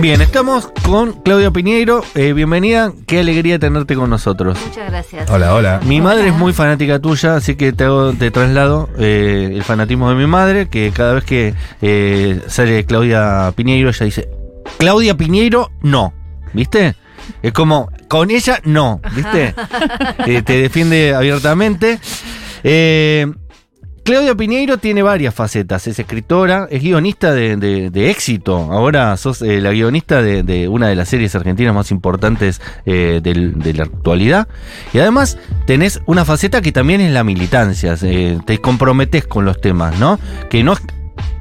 Bien, estamos con Claudia Piñeiro. Eh, bienvenida, qué alegría tenerte con nosotros. Muchas gracias. Hola, hola. Mi madre es muy fanática tuya, así que te, hago, te traslado eh, el fanatismo de mi madre, que cada vez que eh, sale Claudia Piñeiro, ella dice, Claudia Piñeiro, no. ¿Viste? Es como, con ella, no. ¿Viste? Eh, te defiende abiertamente. Eh, Claudia Piñeiro tiene varias facetas. Es escritora, es guionista de, de- de éxito. Ahora sos eh, la guionista de, de una de las series argentinas más importantes eh, del- de la actualidad. Y además tenés una faceta que también es la militancia. eh, te comprometes con los temas, ¿no? Que no es-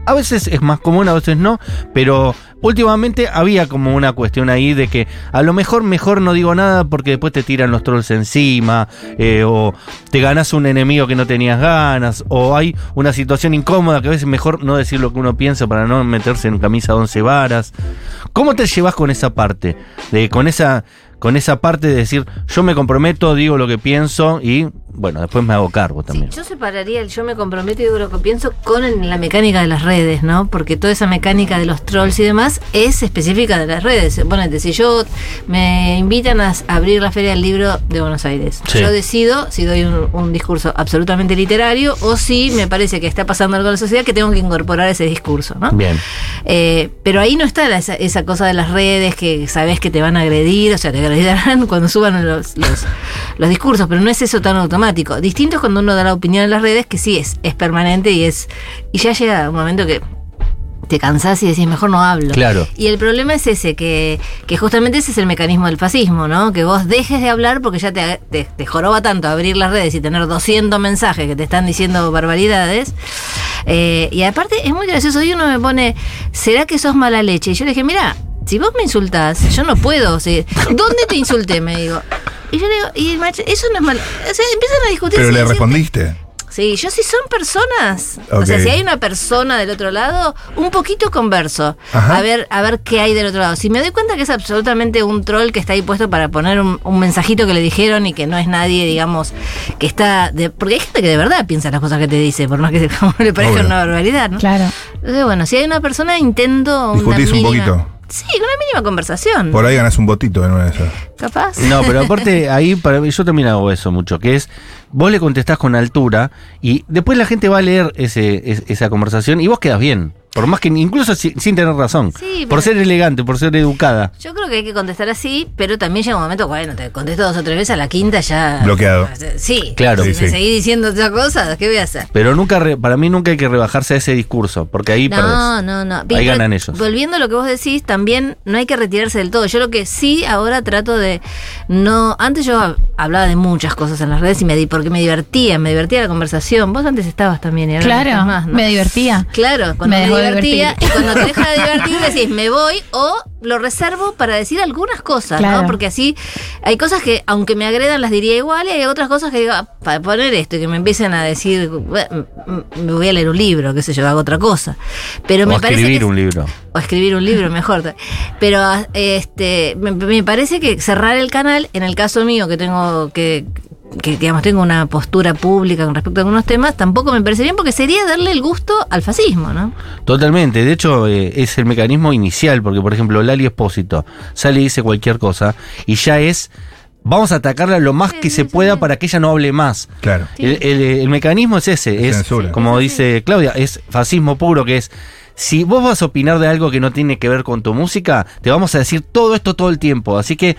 a veces es más común, a veces no, pero últimamente había como una cuestión ahí de que a lo mejor mejor no digo nada porque después te tiran los trolls encima, eh, o te ganas un enemigo que no tenías ganas, o hay una situación incómoda que a veces mejor no decir lo que uno piensa para no meterse en camisa de once varas. ¿Cómo te llevas con esa parte? De, con esa con esa parte de decir, yo me comprometo, digo lo que pienso y, bueno, después me hago cargo Sí, también. yo separaría el yo me comprometo y digo lo que pienso con la mecánica de las redes, ¿no? Porque toda esa mecánica de los trolls y demás es específica de las redes. Ponete, si yo me invitan a abrir la Feria del Libro de Buenos Aires, Sí. yo decido si doy un, un discurso absolutamente literario o si me parece que está pasando algo en la sociedad que tengo que incorporar ese discurso, ¿no? Bien. Eh, pero ahí no está la- esa, esa cosa de las redes que sabes que te van a agredir, o sea, te agredirán cuando suban los, los, los discursos, pero no es eso tan automático. Distinto es cuando uno da la opinión en las redes, que sí es, es permanente y es. Y ya llega un momento que te cansás y decís, mejor no hablo. Claro. Y el problema es ese, que, que justamente ese es el mecanismo del fascismo, ¿no? Que vos dejes de hablar porque ya te, te, te joroba tanto abrir las redes y tener 200 mensajes que te están diciendo barbaridades. Eh, y aparte es muy gracioso, hoy uno me pone, ¿será que sos mala leche? Y yo le dije, mira, si vos me insultás, yo no puedo. ¿Dónde te insulté? Me digo. Y yo le digo, y el macho, eso no es mal. O sea, empiezan a discutir. Pero le respondiste. Sí, yo sí son personas. O sea, si hay una persona del otro lado, un poquito converso. Ajá. A ver, a ver qué hay del otro lado. Si me doy cuenta que es absolutamente un troll que está ahí puesto para poner un, un mensajito que le dijeron y que no es nadie, digamos, que está. De, porque hay gente que de verdad piensa las cosas que te dice, por más que como le parezca Obvio. una barbaridad, ¿no? Claro. Entonces, bueno, si hay una persona, intento. Una Discutís un mínima- poquito. Sí, una mínima conversación. Por ahí ganás un botito en una de esas. Capaz. No, pero aparte ahí para mí, yo también hago eso mucho, que es vos le contestás con altura y después la gente va a leer ese, es- esa conversación y vos quedas bien. Por más que incluso si- sin tener razón. Sí, por ser elegante, por ser educada. Yo creo que hay que contestar así, pero también llega un momento, bueno, te contesto dos o tres veces, a la quinta ya... Bloqueado. Sí, Claro. Si Sí, me sí. seguís diciendo otras cosas, ¿qué voy a hacer? Pero nunca, re- para mí nunca hay que rebajarse a ese discurso, porque ahí No, perdés. no, no. Ahí Pero ganan ellos. Volviendo a lo que vos decís, también no hay que retirarse del todo. Yo lo que sí ahora trato de no. Antes yo hab- hablaba de muchas cosas en las redes y me di porque me divertía, me divertía la conversación. Vos antes estabas también y ahora no Claro, estás más, ¿no? me divertía. Claro, cuando Me me, divertir. y cuando te deja de divertir decís me voy o lo reservo para decir algunas cosas, Claro. ¿no? Porque así hay cosas que aunque me agredan las diría igual y hay otras cosas que digo, ah, para poner esto y que me empiecen a decir, "Bueno, m- me voy a leer un libro, qué sé yo, hago otra cosa. Pero o me parece escribir que- un libro. o escribir un libro mejor. Pero este me, me parece que cerrar el canal, en el caso mío que tengo que, que digamos tengo una postura pública con respecto a algunos temas, tampoco me parece bien porque sería darle el gusto al fascismo, ¿no? Totalmente, de hecho eh, es el mecanismo inicial, porque por ejemplo Lali Espósito sale y dice cualquier cosa y ya es, vamos a atacarla lo más Sí, que sí, se sí, pueda sí. para que ella no hable más. Claro. Sí. El, el- el mecanismo es ese, es Censura. como dice Claudia, es fascismo puro, que es si vos vas a opinar de algo que no tiene que ver con tu música, te vamos a decir todo esto todo el tiempo, así que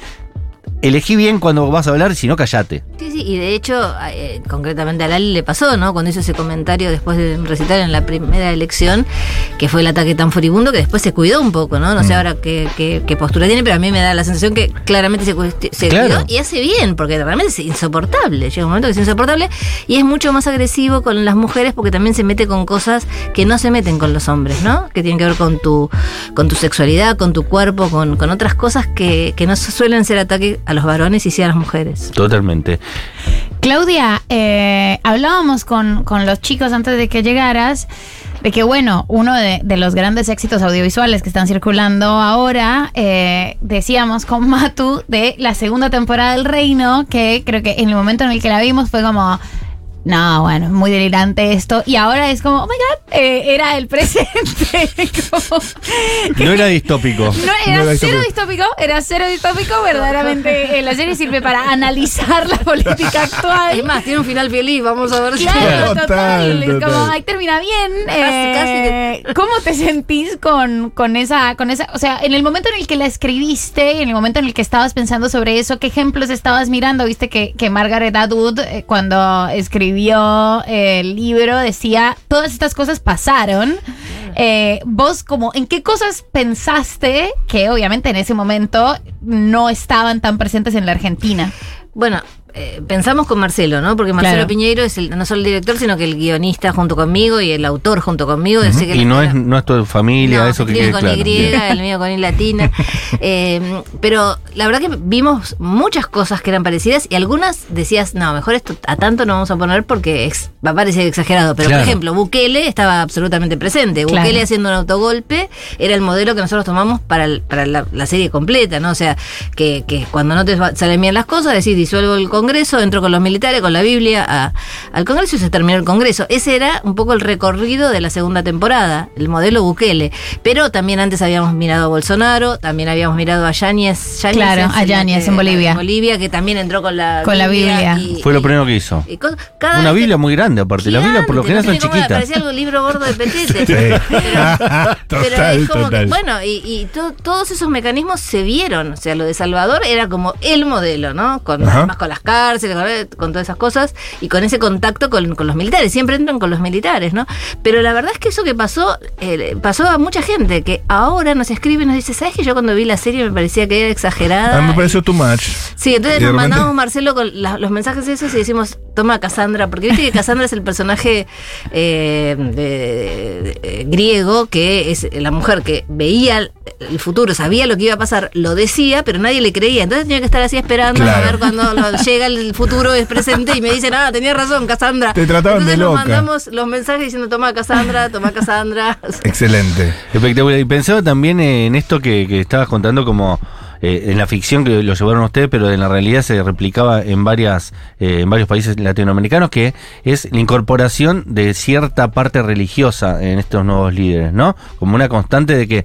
elegí bien cuando vas a hablar, si no callate. Sí, sí, y de hecho, eh, concretamente a Lali le pasó, ¿no? Cuando hizo ese comentario después de recitar en la primera elección, que fue el ataque tan furibundo, que después se cuidó un poco, ¿no? No sé Mm. ahora qué, qué- qué postura tiene, pero a mí me da la sensación que claramente se, cuesti- se Claro. cuidó y hace bien, porque realmente es insoportable. Llega un momento que es insoportable y es mucho más agresivo con las mujeres porque también se mete con cosas que no se meten con los hombres, ¿no? Que tienen que ver con tu, con tu sexualidad, con tu cuerpo, con, con otras cosas que, que no suelen ser ataque a los varones y sí a las mujeres. Totalmente. Claudia, eh, hablábamos con, con los chicos antes de que llegaras de que, bueno, uno de, de los grandes éxitos audiovisuales que están circulando ahora, eh, decíamos con Matu, de la segunda temporada del Reino, que creo que en el momento en el que la vimos fue como... No, bueno, muy delirante esto. Y ahora es como, oh my god, eh, era el presente. Como- No era distópico. no, era, No era cero distópico. distópico, era cero distópico. Verdaderamente, eh, la serie sirve para analizar la política actual. Es más, tiene un final feliz, vamos a ver si. Claro, Total, total. Es total. como, ay, termina bien. Casi, Eh, ¿Cómo te sentís con, con esa, con esa? O sea, en el momento en el que la escribiste y en el momento en el que estabas pensando sobre eso, ¿qué ejemplos estabas mirando? Viste que, que Margaret Atwood, eh, cuando escribió eh, el libro, decía, todas estas cosas pasaron. Eh, vos, como, ¿en qué cosas pensaste que obviamente en ese momento no estaban tan presentes en la Argentina? Bueno, eh, pensamos con Marcelo, ¿no? Porque Marcelo Claro. Piñeiro es el- no solo el director, sino que el guionista junto conmigo y el autor junto conmigo. Que Y no es, no es tu familia, No, eso que quede con claro. Y, el mío con I latina. Eh, pero la verdad que vimos muchas cosas que eran parecidas y algunas decías, no, mejor esto a tanto no vamos a poner porque ex- va a parecer exagerado. Pero Claro. por ejemplo, Bukele estaba absolutamente presente. Claro. Bukele haciendo un autogolpe era el modelo que nosotros tomamos para, el- para la, la serie completa, ¿no? O sea, que, que cuando no te salen bien las cosas, decís, disuelvo el Congreso, entro con los militares, con la Biblia a- al Congreso y se terminó el Congreso. Ese era un poco el recorrido de la segunda temporada, el modelo Bukele. Pero también antes habíamos mirado a Bolsonaro, también habíamos mirado a Yáñez. Yáñez Claro, a Yáñez en Bolivia. En Bolivia, que también entró con la Con la Biblia. y- Fue lo primero que hizo. y cos- cada Una Biblia muy grande, aparte. Las Biblias por lo general son Gigante, no era, chiquitas. Parecía algo libro gordo de petete. Sí. Pero total, es como total. que, bueno, y, y to- todos esos mecanismos se vieron. O sea, lo de Salvador era como el modelo, ¿no? Con, además con las cárceles, con, todas esas cosas, y con ese contacto con, con los militares. Siempre entran con los militares, ¿no? Pero la verdad es que eso que pasó, eh, pasó a mucha gente, que ahora nos escribe y nos dice, ¿sabes que yo cuando vi la serie me parecía que era exagerada? Me pareció too much. Sí, entonces nos repente- mandamos Marcelo con la- los mensajes esos y decimos, toma a Cassandra, porque viste que Cassandra es el personaje eh, de- de- de- griego, que es la mujer que veía el- futuro, sabía lo que iba a pasar, lo decía, pero nadie le creía. Entonces tenía que estar así esperando a ver cuando lo- llega el futuro, es presente y me dicen, ah, tenía razón, Cassandra. Te trataban de Entonces nos loca. mandamos los mensajes diciendo, toma a Cassandra, toma a Cassandra. Excelente. Espectacular. Y pensaba también en esto que, que estabas contando como eh, en la ficción que lo llevaron ustedes, pero en la realidad se replicaba en varias eh, en varios países latinoamericanos, que es la incorporación de cierta parte religiosa en estos nuevos líderes, ¿no? Como una constante de que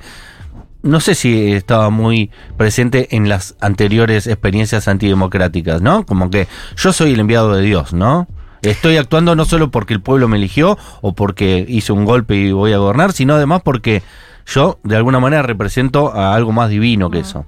no sé si estaba muy presente en las anteriores experiencias antidemocráticas, ¿no? Como que yo soy el enviado de Dios, ¿no? Estoy actuando no solo porque el pueblo me eligió o porque hice un golpe y voy a gobernar, sino además porque yo de alguna manera represento a algo más divino que eso.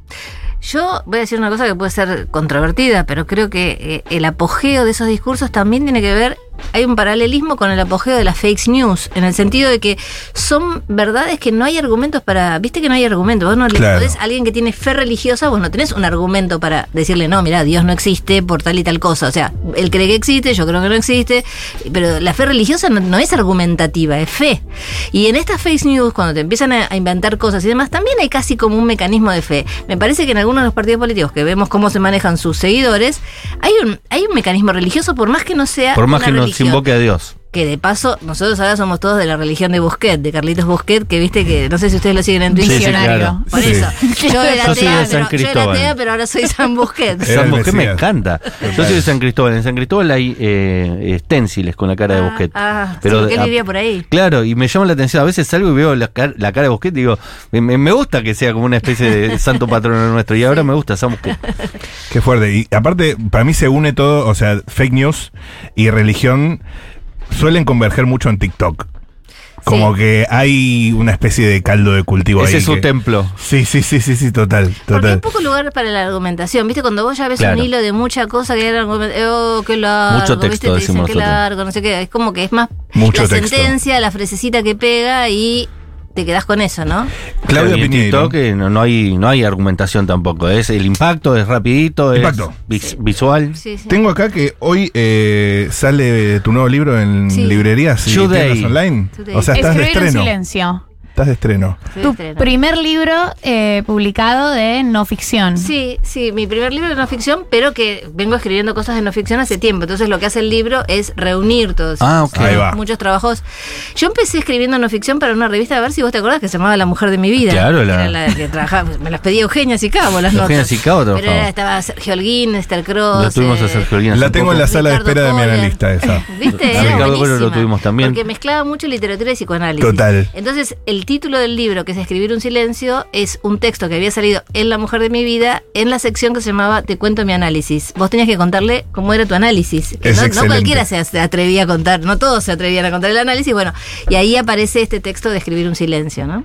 Yo voy a decir una cosa que puede ser controvertida, pero creo que eh, el apogeo de esos discursos también tiene que ver, hay un paralelismo con el apogeo de las fake news, en el sentido de que son verdades que no hay argumentos para, viste que no hay argumentos, vos no le Claro. podés a alguien que tiene fe religiosa, vos no tenés un argumento para decirle, no, mira, Dios no existe por tal y tal cosa, o sea, él cree que existe, yo creo que no existe, pero la fe religiosa no, no es argumentativa, es fe. Y en estas fake news, cuando te empiezan a, a inventar cosas y demás, también hay casi como un mecanismo de fe. Me parece que en algunos de los partidos políticos que vemos cómo se manejan sus seguidores, hay un, hay un mecanismo religioso, por más que no sea. Por más una que nos religión. invoque a Dios. Que de paso, nosotros ahora somos todos de la religión de Busquet, de Carlitos Busquet, que viste que, no sé si ustedes lo siguen en Twitter. sí, claro. Por Sí. eso. Yo era Yo soy de atea, San pero, yo era pero ahora soy San Busquet. San Busquet me encanta. Yo soy de San Cristóbal. En San Cristóbal hay eh, esténciles con la cara de Ah, Busquet. ah, Pero sí, porque él a- vivía por ahí. Claro, y me llama la atención. A veces salgo y veo la, car- la cara de Busquet y digo, me, me- me gusta que sea como una especie de santo patrono nuestro. Y ahora me gusta San Busquet. Qué fuerte. Y aparte, para mí se une todo, o sea, fake news y religión suelen converger mucho en TikTok. Como Sí. que hay una especie de caldo de cultivo ahí. Ese es su que- templo. Sí, sí, sí, sí, sí, total, Porque hay total. poco lugar para la argumentación. ¿Viste? Cuando vos ya ves Claro. un hilo de mucha cosa que era oh, qué largo. Mucho texto, ¿viste? Te dicen decimos qué largo, no sé qué. Es como que es más Mucho la texto. sentencia, la fresecita que pega y te quedás con eso, ¿no? Claudia en Piñeiro. TikTok eh, no, no hay, no hay argumentación tampoco. Es el impacto, es rapidito, Impacto. es vis- visual. Sí, sí. Tengo acá que hoy eh, sale tu nuevo libro en Sí. librerías y Today. tiendas online. Today. O sea, estás de Escribir en estreno. silencio. Estás de estreno. Tu primer libro eh, publicado de no ficción. Sí, sí, mi primer libro de no ficción, pero que vengo escribiendo cosas de no ficción hace tiempo. Entonces lo que hace el libro es reunir todos Ah, ok. Ahí va. muchos trabajos. Yo empecé escribiendo no ficción para una revista, a ver si vos te acordás, que se llamaba La Mujer de mi Vida. Claro, que la- era la que trabajaba, me las pedía Eugenia Sicabo, las Eugenia notas. Sicabo Pero era- estaba Sergio Holguín, Esther Cross. Lo tuvimos a Sergio Olguín hace La tengo en la sala de espera de mi analista esa. ¿Viste? Ricardo lo tuvimos también. Porque mezclaba mucho literatura y psicoanálisis. Total. Entonces, el título del libro, que es Escribir un silencio, es un texto que había salido en La Mujer de mi Vida, en la sección que se llamaba Te cuento mi análisis. Vos tenías que contarle cómo era tu análisis. Que Es no, cualquiera se, se atrevía a contar, no todos se atrevían a contar el análisis. Bueno, y ahí aparece este texto de Escribir un silencio, ¿no?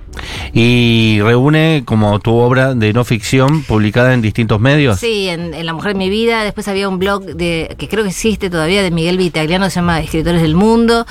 Y reúne como tu obra de no ficción publicada en distintos medios. Sí, en, en La Mujer de mi Vida. Después había un blog de que creo que existe todavía de Miguel Vitagliano, se llama Escritores del Mundo.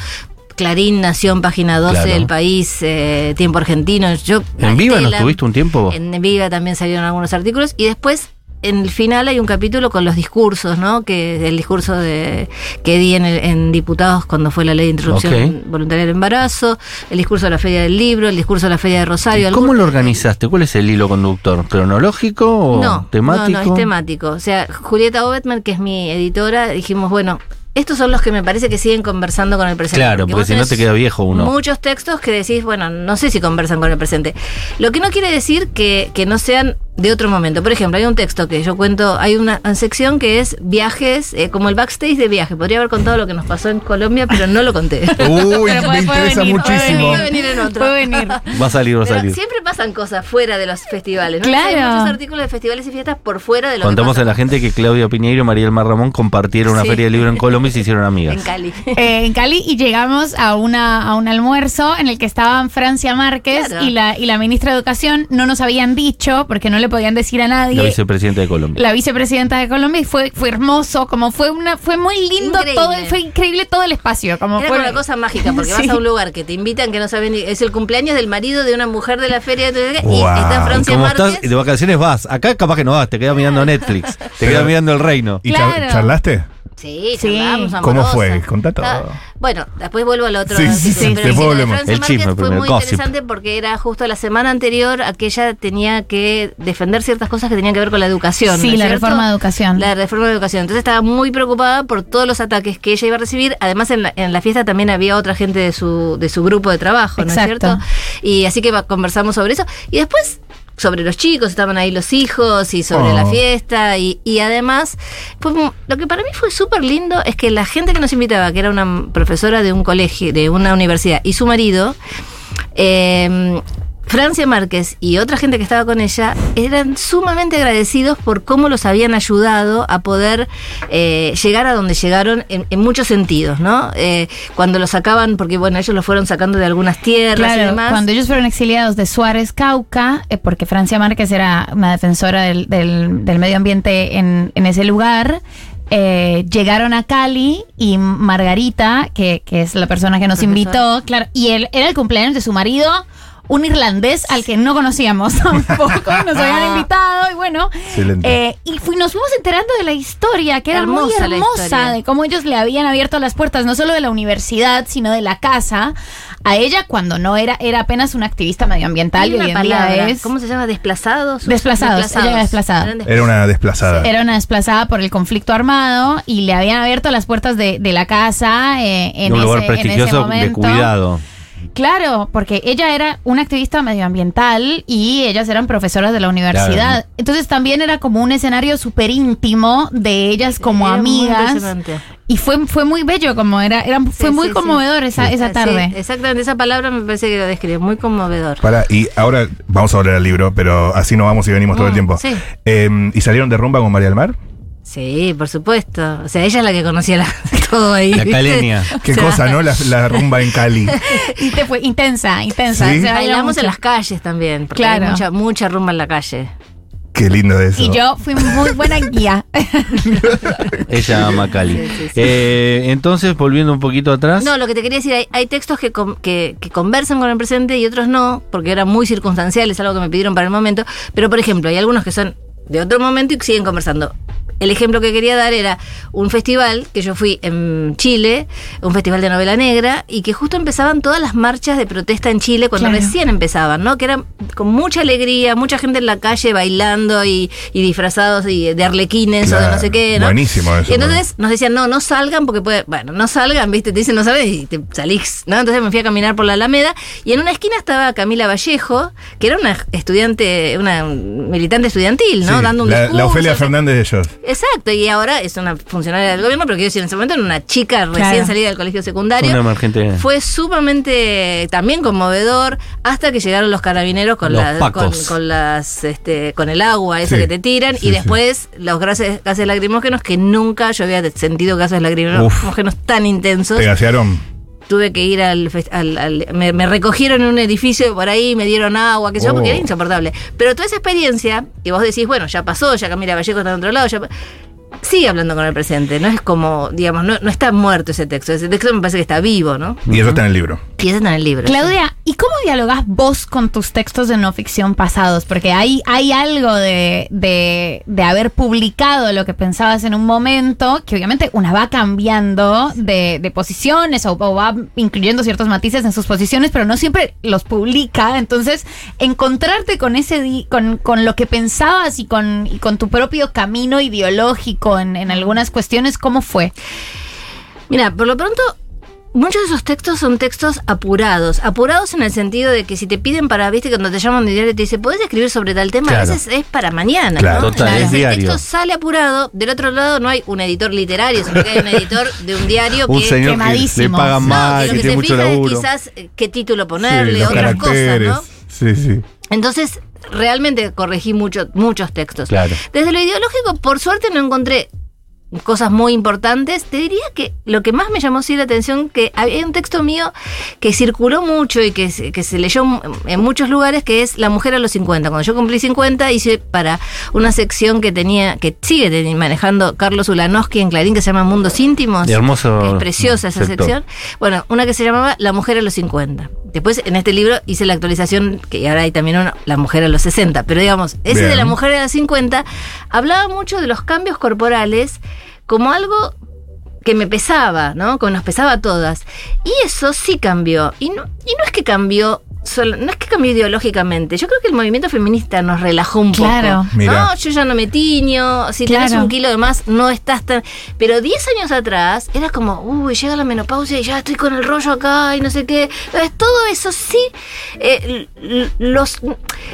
Clarín, Nación, Página 12, Claro. El País, eh, Tiempo Argentino. Yo, ¿En Viva no Estela, estuviste un tiempo? En Viva también salieron algunos artículos. Y después, en el final, hay un capítulo con los discursos, ¿no? Que el discurso de que di en, el- en diputados cuando fue la ley de interrupción voluntaria del embarazo, el discurso de la Feria del Libro, el discurso de la Feria de Rosario. ¿Y ¿Cómo algún- lo organizaste? ¿Cuál es el hilo conductor? ¿Cronológico o no, temático? No, no, es temático. O sea, Julieta Obetman, que es mi editora, dijimos, bueno, estos son los que me parece que siguen conversando con el presente. Claro, porque si no te queda viejo uno. Muchos textos que decís, bueno, no sé si conversan con el presente. Lo que no quiere decir que, que no sean de otro momento. Por ejemplo, hay un texto que yo cuento, hay una sección que es viajes, eh, como el backstage de viaje. Podría haber contado lo que nos pasó en Colombia, pero no lo conté. Uy, Pero me puede- puede interesa venir, puede muchísimo. Puede venir en otro. Puede venir. Va a salir, va a salir. siempre pasan cosas fuera de los festivales, ¿no? Claro. Hay muchos artículos de festivales y fiestas por fuera de lo Contamos que a la gente que Claudia Piñeiro y María del Mar Ramón compartieron una Sí. feria de libro en Colombia y se hicieron amigas. en Cali. Eh, en Cali y llegamos a una a un almuerzo en el que estaban Francia Márquez Claro. y la y la ministra de Educación no nos habían dicho porque no le podían decir a nadie La vicepresidenta de Colombia. la vicepresidenta de Colombia y fue fue hermoso como fue una fue muy lindo Increíble. todo fue increíble todo el espacio como Era fue como una cosa mágica, porque vas Sí. a un lugar que te invitan que no saben, ni- es el cumpleaños del marido de una mujer de la feria de y Wow. está Y Francia como Márquez. estás de vacaciones vas. Acá capaz que no vas, te quedas mirando Netflix. Te quedas mirando el reino. ¿Y Claro. charlaste? Sí, Sí. charlamos, ¿Cómo fue? Contá todo. Ah, bueno, después vuelvo al otro. Sí, sí, artículo, sí, pero después sí, lo de El chisme fue muy gossip. interesante porque era justo la semana anterior a que ella tenía que defender ciertas cosas que tenían que ver con la educación. Sí, ¿no es la cierto? reforma de educación. La reforma de educación. Entonces estaba muy preocupada por todos los ataques que ella iba a recibir. Además, en la, en la fiesta también había otra gente de su, de su grupo de trabajo, ¿no es cierto? Y así que va- conversamos sobre eso. Y después sobre los chicos, estaban ahí los hijos y sobre Oh. la fiesta y, y además fue mu- lo que para mí fue súper lindo es que la gente que nos invitaba, que era una profesora de un colegio, de una universidad y su marido, eh, Francia Márquez y otra gente que estaba con ella eran sumamente agradecidos por cómo los habían ayudado a poder eh, llegar a donde llegaron en, en muchos sentidos, ¿no? Eh, cuando los sacaban, porque bueno, ellos los fueron sacando de algunas tierras y Claro, demás. cuando ellos fueron exiliados de Suárez, Cauca, eh, porque Francia Márquez era una defensora del, del- del medio ambiente en, en ese lugar, eh, llegaron a Cali y Margarita, que, que es la persona que nos invitó, claro, y él era el cumpleaños de su marido. Un irlandés al que no conocíamos tampoco, nos habían invitado y bueno, eh, y fui- nos fuimos enterando de la historia, que era muy Hermosa de cómo ellos le habían abierto las puertas, no solo de la universidad, sino de la casa, a ella cuando no era, era apenas una activista medioambiental y hoy en palabra, día es... ¿cómo se llama? ¿Desplazados? Desplazados, ella era desplazada. Era una desplazada. Era una desplazada por el conflicto armado y le habían abierto las puertas de, de la casa eh, en, un lugar ese, en ese prestigioso de momento. cuidado. Claro, porque ella era una activista medioambiental y ellas eran profesoras de la universidad. Claro. Entonces también era como un escenario súper íntimo de ellas como Era amigas. Y fue, fue muy bello, como era, era fue Sí, muy sí, conmovedor sí. esa, Sí, esa sí, tarde. exactamente, esa palabra me parece que lo describe, muy conmovedor. Para, y ahora vamos a volver al libro, pero así no vamos y venimos todo el Mm, tiempo. sí. Eh, ¿Y salieron de rumba con María del Mar? Sí, por supuesto. O sea, ella es la que conocía la- todo ahí. La calenia. Qué O sea, cosa, ¿no? La, la rumba en Cali. Y te fue intensa, intensa. Sí. se bailó Bailamos mucho. en las calles también, porque Claro. hay mucha, mucha rumba en la calle. Qué lindo eso. Y yo fui muy buena guía. Ella ama Cali. Sí, sí, sí. Eh, entonces, volviendo un poquito atrás. No, lo que te quería decir, hay, hay textos que, com- que, que conversan con el presente y otros no, porque eran muy circunstanciales, algo que me pidieron para el momento. Pero, por ejemplo, hay algunos que son de otro momento y siguen conversando. El ejemplo que quería dar era un festival que yo fui en Chile, un festival de novela negra, y que justo empezaban todas las marchas de protesta en Chile cuando Claro. recién empezaban, ¿no? Que eran con mucha alegría, mucha gente en la calle bailando y, y disfrazados y de arlequines o de no sé qué, ¿no? buenísimo eso, Y entonces nos decían, no, no salgan porque puede, bueno, no salgan, ¿viste? Te dicen no salgan y te salís, ¿no? Entonces me fui a caminar por la Alameda y en una esquina estaba Camila Vallejo, que era una estudiante, una militante estudiantil, ¿no? Sí, Dando un la, discurso. la Ofelia Fernández de ellos. Exacto, y ahora es una funcionaria del gobierno, pero quiero decir, en ese momento era una chica recién Claro. salida del colegio secundario. Una emergente. Fue sumamente también conmovedor hasta que llegaron los carabineros con, Los la- con, las este, con el agua esa Sí, que te tiran sí, y después los gases, gases lacrimógenos que nunca yo había sentido gases lacrimógenos tan intensos. Te gasearon. Tuve que ir al, al- al- me, me recogieron en un edificio por ahí, me dieron agua, que sé yo, Oh. porque era insoportable. Pero toda esa experiencia, que vos decís, bueno, ya pasó, ya Camila Vallejo está en otro lado, ya sigue hablando con el presente, no es como, digamos, no, no está muerto ese texto, ese texto me parece que está vivo, ¿no? Y eso está en el libro. Y ese está en el libro. Claudia, ¿y cómo dialogás vos con tus textos de no ficción pasados? Porque hay, hay algo de, de, de haber publicado lo que pensabas en un momento, que obviamente una va cambiando de, de posiciones o, va incluyendo ciertos matices en sus posiciones, pero no siempre los publica. Entonces, encontrarte con ese di- con, con lo que pensabas y con, con tu propio camino ideológico en, en algunas cuestiones, ¿cómo fue? Mira, por lo pronto, muchos de esos textos son textos apurados. Apurados en el sentido de que si te piden para, viste, cuando te llaman de diario te dicen, ¿podés escribir sobre tal tema? Claro. A veces es para mañana, Claro. ¿no? Total, es el diario. texto sale apurado. Del otro lado no hay un editor literario, sino que hay un editor de un diario Un que... señor que le quemadísimo. pagan No, mal, que lo que que tiene mucho es laburo. quizás qué título ponerle, otras cosas. ¿no? Sí, sí. Entonces, realmente corregí mucho, muchos textos. Claro. Desde lo ideológico, por suerte no encontré cosas muy importantes. Te diría que lo que más me llamó sí la atención, que había un texto mío que circuló mucho y que, se- que se leyó en muchos lugares, que es La mujer a los 50. Cuando yo cumplí 50, hice para una sección que tenía, que sigue manejando Carlos Ulanowski en Clarín, que se llama Mundos Íntimos. De hermoso Es preciosa esa sector. sección. Bueno, una que se llamaba La mujer a los 50. Después, en este libro, hice la actualización, que ahora hay también uno, La mujer a los 60. Pero digamos, ese Bien. de La mujer a los 50 hablaba mucho de los cambios corporales como algo que me pesaba, ¿no? Como nos pesaba a todas. Y eso sí cambió. Y no, y no es que cambió. Solo- no es que cambió ideológicamente. Yo creo que el movimiento feminista nos relajó un Claro. poco. Mirá. No, yo ya no me tiño. Si tenés Claro. un kilo de más, no estás tan. Pero 10 años atrás era como, uy, llega la menopausia y ya estoy con el rollo acá y no sé qué. Entonces, todo eso sí, eh, los.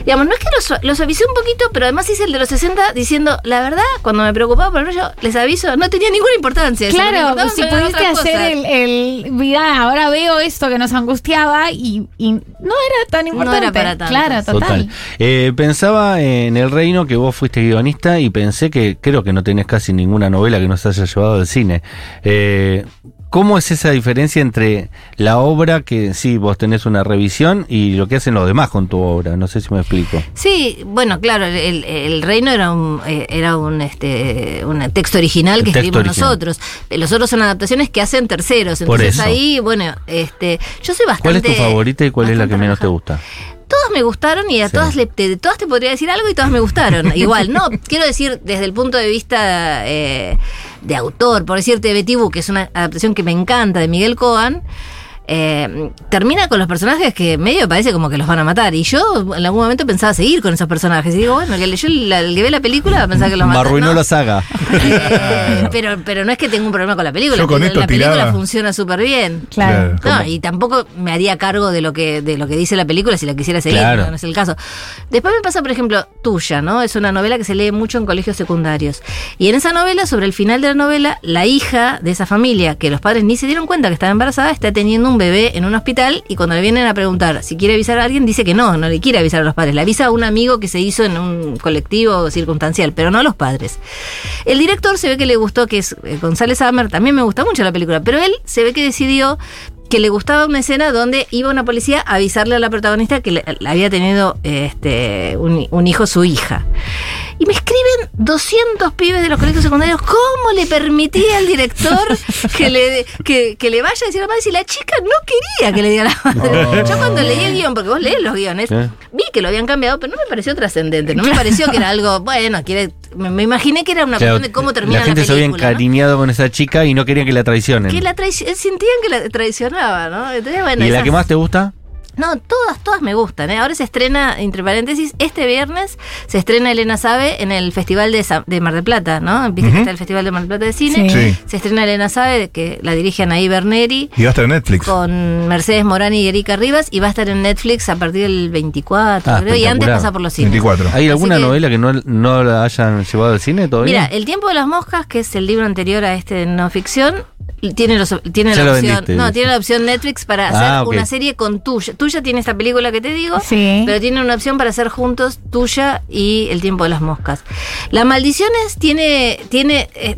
Digamos, no es que los, los avisé un poquito, pero además hice el de los 60 diciendo, la verdad, cuando me preocupaba por el rollo, les aviso, no tenía ninguna importancia. Claro, si pudiste hacer cosas. el, el, mira, ahora veo esto que nos angustiaba y, y no era tan No importante. era para tanto. Claro, total. Total. Eh, pensaba en El Reino que vos fuiste guionista y pensé que creo que no tenés casi ninguna novela que nos haya llevado al cine. Eh, ¿Cómo es esa diferencia entre la obra que sí, vos tenés una revisión y lo que hacen los demás con tu obra? No sé si me explico. Sí, bueno, claro, el, el reino era un eh, era un este un texto original que texto escribimos original. nosotros. Eh, Los otros son adaptaciones que hacen terceros. Por Entonces eso. ahí, bueno, este, yo soy bastante. ¿Cuál es tu favorita y cuál es la que menos te gusta? Todas me gustaron y a Sí. todas le, te- todas te podría decir algo y todas me gustaron. Igual, no, quiero decir desde el punto de vista eh, de autor, por decirte Betty que es una adaptación que me encanta de Miguel Cohen. Eh, termina con los personajes que medio parece como que los van a matar. Y yo en algún momento pensaba seguir con esos personajes. Y digo, bueno, el que leyó la- el que ve la película pensaba que los Me matan. arruinó ¿no? la saga. Eh, pero, pero no es que tenga un problema con la película. Yo con la esto película tiraba. funciona súper bien. Claro. Claro. No, y tampoco me haría cargo de lo que de lo que dice la película si la quisiera seguir, Claro. no, no es el caso. Después me pasa, por ejemplo, Tuya, ¿no? Es una novela que se lee mucho en colegios secundarios. Y en esa novela, sobre el final de la novela, la hija de esa familia, que los padres ni se dieron cuenta que estaba embarazada, está teniendo un bebé en un hospital y cuando le vienen a preguntar si quiere avisar a alguien, dice que no, no le quiere avisar a los padres. Le avisa a un amigo que se hizo en un colectivo circunstancial, pero no a los padres. El director se ve que le gustó, que es eh, González Hammer, también me gusta mucho la película, pero él se ve que decidió que le gustaba una escena donde iba una policía a avisarle a la protagonista que le, había tenido este, un, un hijo su hija. Y me escriben 200 pibes de los colegios secundarios, ¿cómo le permitía al director que le, que, que le vaya a decir a la madre si la chica no quería que le diga a la madre? Yo cuando leí el guion, porque vos lees los guiones, ¿Eh? vi que lo habían cambiado, pero no me pareció trascendente, no me pareció que era algo, bueno, quiere me, me imaginé que era una cuestión de cómo termina la gente se había película. ¿no? encariñado con esa chica y no querían que la traicionen. Que la traici- sentían que la traicionaba, ¿no? Entonces, bueno, ¿Y la que más te gusta? No, todas, todas me gustan. ¿eh? Ahora se estrena, entre paréntesis, este viernes se estrena Elena Sabe en el Festival de, Sa- de Mar del Plata, ¿no? Viste que está el Festival de Mar del Plata de Cine. Sí. Sí. Se estrena Elena Sabe, que la dirige Anaí Berneri, Y va a estar en Netflix. con Mercedes Morani y Erika Rivas, y va a estar en Netflix a partir del 24, Ah, creo, y antes pasa por los cines. 24. ¿Hay alguna que- novela que no, no la hayan llevado al cine todavía? Mira, El tiempo de las moscas, que es el libro anterior a este de no ficción, tiene, los, tiene Ya la lo opción, vendiste. no, tiene la opción Netflix para hacer Ah, ok. una serie con tuya. Tuya tiene esta película que te digo, Sí. pero tiene una opción para hacer juntos tuya y El tiempo de las moscas. La maldiciones tiene tiene eh,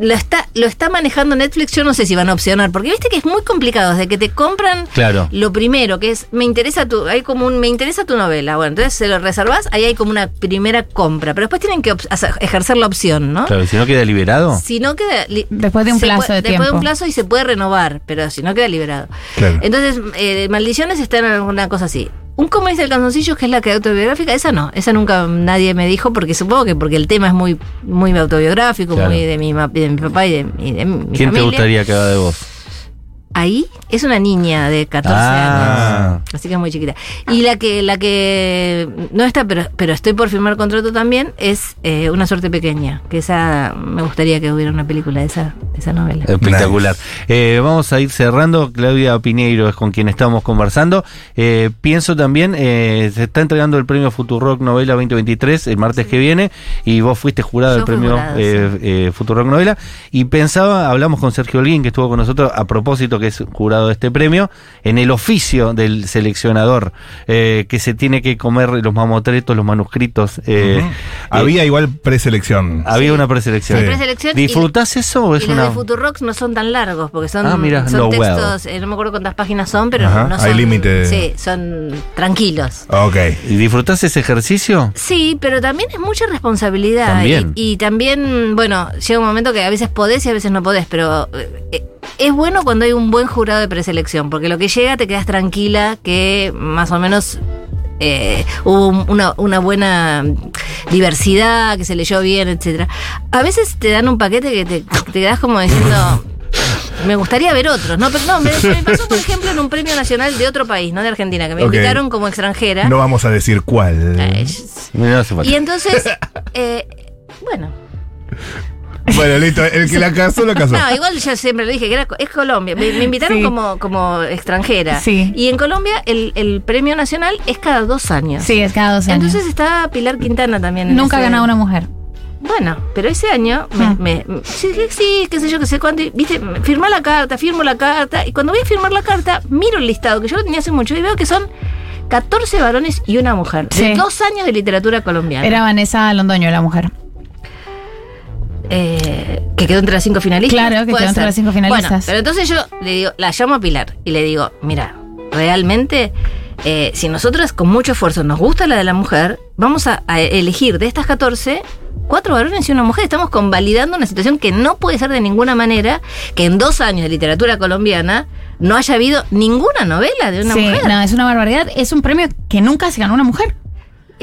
lo está lo está manejando Netflix, yo no sé si van a opcionar, porque viste que es muy complicado desde que te compran Claro. lo primero, que es me interesa tu hay como un me interesa tu novela. Bueno, entonces se lo reservas, ahí hay como una primera compra, pero después tienen que hacer- ejercer la opción, ¿no? Claro, si no queda liberado. Si no queda. Después de un plazo puede- de Tiempo. un plazo y se puede renovar, pero si no queda liberado. Claro. Entonces, eh, Maldiciones está en alguna cosa así. Un como dice el calzoncillo, que es la que autobiográfica, esa no, esa nunca nadie me dijo, porque supongo que porque el tema es muy, muy autobiográfico, Claro. muy de mi, de mi papá y de, y de mi ¿Quién te gustaría que haga de vos? Ahí es una niña de 14 Ah. años. Así que es muy chiquita. Y la que, la que no está, pero, pero estoy por firmar contrato también, es eh, Una suerte pequeña. Que esa me gustaría que hubiera una película de esa, de esa novela. Espectacular. Eh, vamos a ir cerrando. Claudia Piñeiro es con quien estamos conversando. Eh, pienso también, eh, se está entregando el premio Futurock Novela 2023 el martes que viene y vos fuiste jurado del premio jurada, eh, sí. eh, Futurock Novela y pensaba, hablamos con Sergio Holguín que estuvo con nosotros a propósito que es jurado de este premio, en el oficio del seleccionador eh, que se tiene que comer los mamotretos, los manuscritos. eh, eh, Había igual preselección. había una preselección. Sí. Preselección y- ¿Disfrutás eso o es y los de Futurox no son tan largos, porque son, Ah, mira, son no, well. textos, eh, no me acuerdo cuántas páginas son, pero Ajá, no hay son. límite. Sí, son tranquilos. Ok. ¿Y disfrutás ese ejercicio? Sí, pero también es mucha responsabilidad. También. Y, y también, bueno, llega un momento que a veces podés y a veces no podés, pero eh, es bueno cuando hay un buen jurado de preselección, porque lo que llega te quedas tranquila que más o menos eh, hubo un- una, una buena diversidad, que se leyó bien, etcétera. A veces te dan un paquete que te, te quedas como diciendo. Me gustaría ver otros, ¿no? Pero no, me, me pasó, por ejemplo, en un premio nacional de otro país, no de Argentina, que me invitaron como extranjera. No vamos a decir cuál. Falta. y entonces, eh, bueno, Bueno, listo. El que la casó, la casó. no, igual yo siempre lo dije, que era, es Colombia. Me, me invitaron Sí. como, como extranjera. Sí. Y en Colombia el, el premio nacional es cada dos años. Sí, es cada dos años. Entonces está Pilar Quintana también. Nunca ha ganado una mujer. Bueno, pero ese año me, Ah. me- sí, sí, sí, qué sé yo, qué sé cuánto. y, Viste, firma la carta, firmo la carta. Y cuando voy a firmar la carta, miro el listado, que yo lo tenía hace mucho, y veo que son 14 varones y una mujer. De Sí. dos años de literatura colombiana. Era Vanessa Londoño, la mujer. Eh, que quedó entre las cinco finalistas. Claro, que quedó entre las cinco finalistas. Bueno, pero entonces yo le digo, la llamo a Pilar y le digo, mira, realmente, eh, si nosotros con mucho esfuerzo nos gusta la de la mujer, vamos a, a elegir de estas 14 cuatro varones y una mujer. Estamos convalidando una situación que no puede ser de ninguna manera que en dos años de literatura colombiana no haya habido ninguna novela de una sí, mujer. no, es una barbaridad. Es un premio que nunca se ganó una mujer.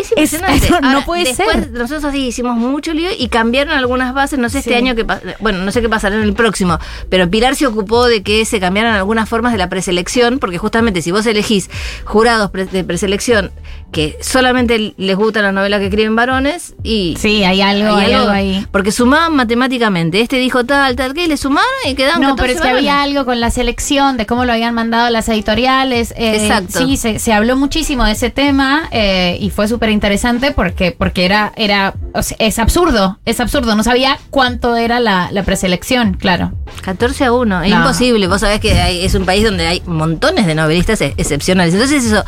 Es impresionante. eso no puede después, ser. Nosotros así hicimos mucho lío y cambiaron algunas bases. No sé este año que bueno, no sé qué pasará en el próximo, pero Pilar se ocupó de que se cambiaran algunas formas de la preselección, porque justamente si vos elegís jurados pre- de preselección que solamente les gusta la novela que escriben varones y Sí, hay algo, hay algo ahí. porque sumaban matemáticamente. Este dijo tal, tal, que y le sumaron y quedaban No, 14 pero es que varones. había algo con la selección, de cómo lo habían mandado las editoriales. eh, Exacto. Sí, se, se habló muchísimo de ese tema eh, y fue súper interesante porque, porque era, era o sea, es absurdo, es absurdo. No sabía cuánto era la, la preselección, claro. 14 a 1, es No. imposible. Vos sabés que hay- es un país donde hay montones de novelistas ex- excepcionales. Entonces eso,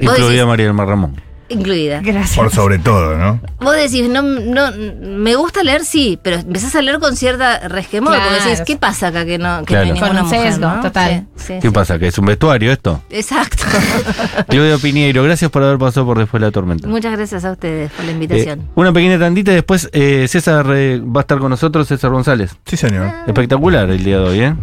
Incluida decís, María del Mar Ramón. Incluida. Gracias. Por sobre todo, ¿no? Vos decís, no, no, me gusta leer, sí, pero empezás a leer con cierta resquemor, Claro. porque decís, ¿qué pasa acá que no, que Claro. no hay ninguna un mujer, sesgo, no? total. Sí, sí, ¿Qué sí. pasa? ¿Que es un vestuario esto? Exacto. Claudia Piñeiro, gracias por haber pasado por después de la tormenta. Muchas gracias a ustedes por la Eh, invitación. una pequeña tandita y después eh, César eh, va a estar con nosotros, César González. Sí, señor. Espectacular el día de hoy, ¿eh?